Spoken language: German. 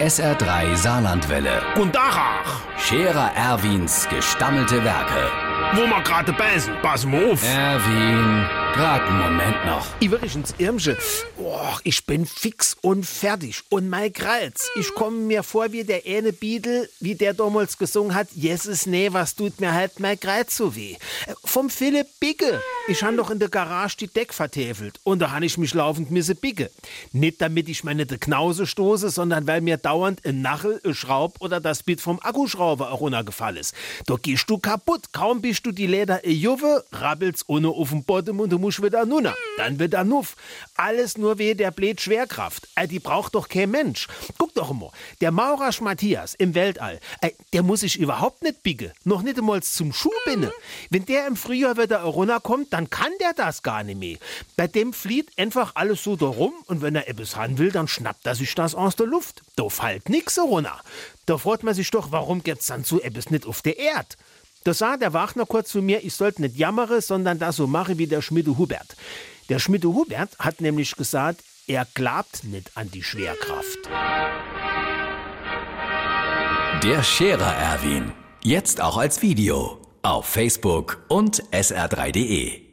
SR3 Saarlandwelle. Und Dachach, Scherer Erwins gestammelte Werke. wo wir gerade beißen, pass mal auf. Erwin, grad einen Moment noch. Übrigens, Irmsche, oh, ich bin fix und fertig. Und mein Kreuz, ich komme mir vor wie der eine Beatle, wie der damals gesungen hat, Jesus, nee, was tut mir halt mein Kreuz so weh. Äh, Vom Philipp Bigge. Ich han doch in der Garage die Deck vertäfelt. Und da han ich mich laufend misse Bigge. Nicht damit ich meine de Knause stoße, sondern weil mir dauernd ein Nachel, ein Schraub oder das Bit vom Akkuschrauber auch runtergefallen ist. Da gehst du kaputt. Kaum bist du die Leder e Juve, rabbelst ohne auf den Boden und du musst wieder nunner. Dann wieder nuff. Alles nur weh der blöd Schwerkraft. Äh, die braucht doch kein Mensch. Guck doch immer, der Maurasch Matthias im Weltall, äh, der muss sich überhaupt nicht bigge. Noch nicht einmal zum Schuhbinde. Wenn der im Frühjahr wieder runterkommt, dann kann der das gar nicht mehr. Bei dem flieht einfach alles so da rum und wenn er etwas haben will, dann schnappt er sich das aus der Luft. Da fällt nix runter. Da freut man sich doch, warum gibt's dann so etwas nicht auf der Erd? Da sah der Wachner kurz zu mir, ich sollte nicht jammere, sondern das so mache wie der Schmiede Hubert. Der Schmiede Hubert hat nämlich gesagt, er glaubt nicht an die Schwerkraft. Der Scherer Erwin. Jetzt auch als Video. Auf Facebook und sr3.de.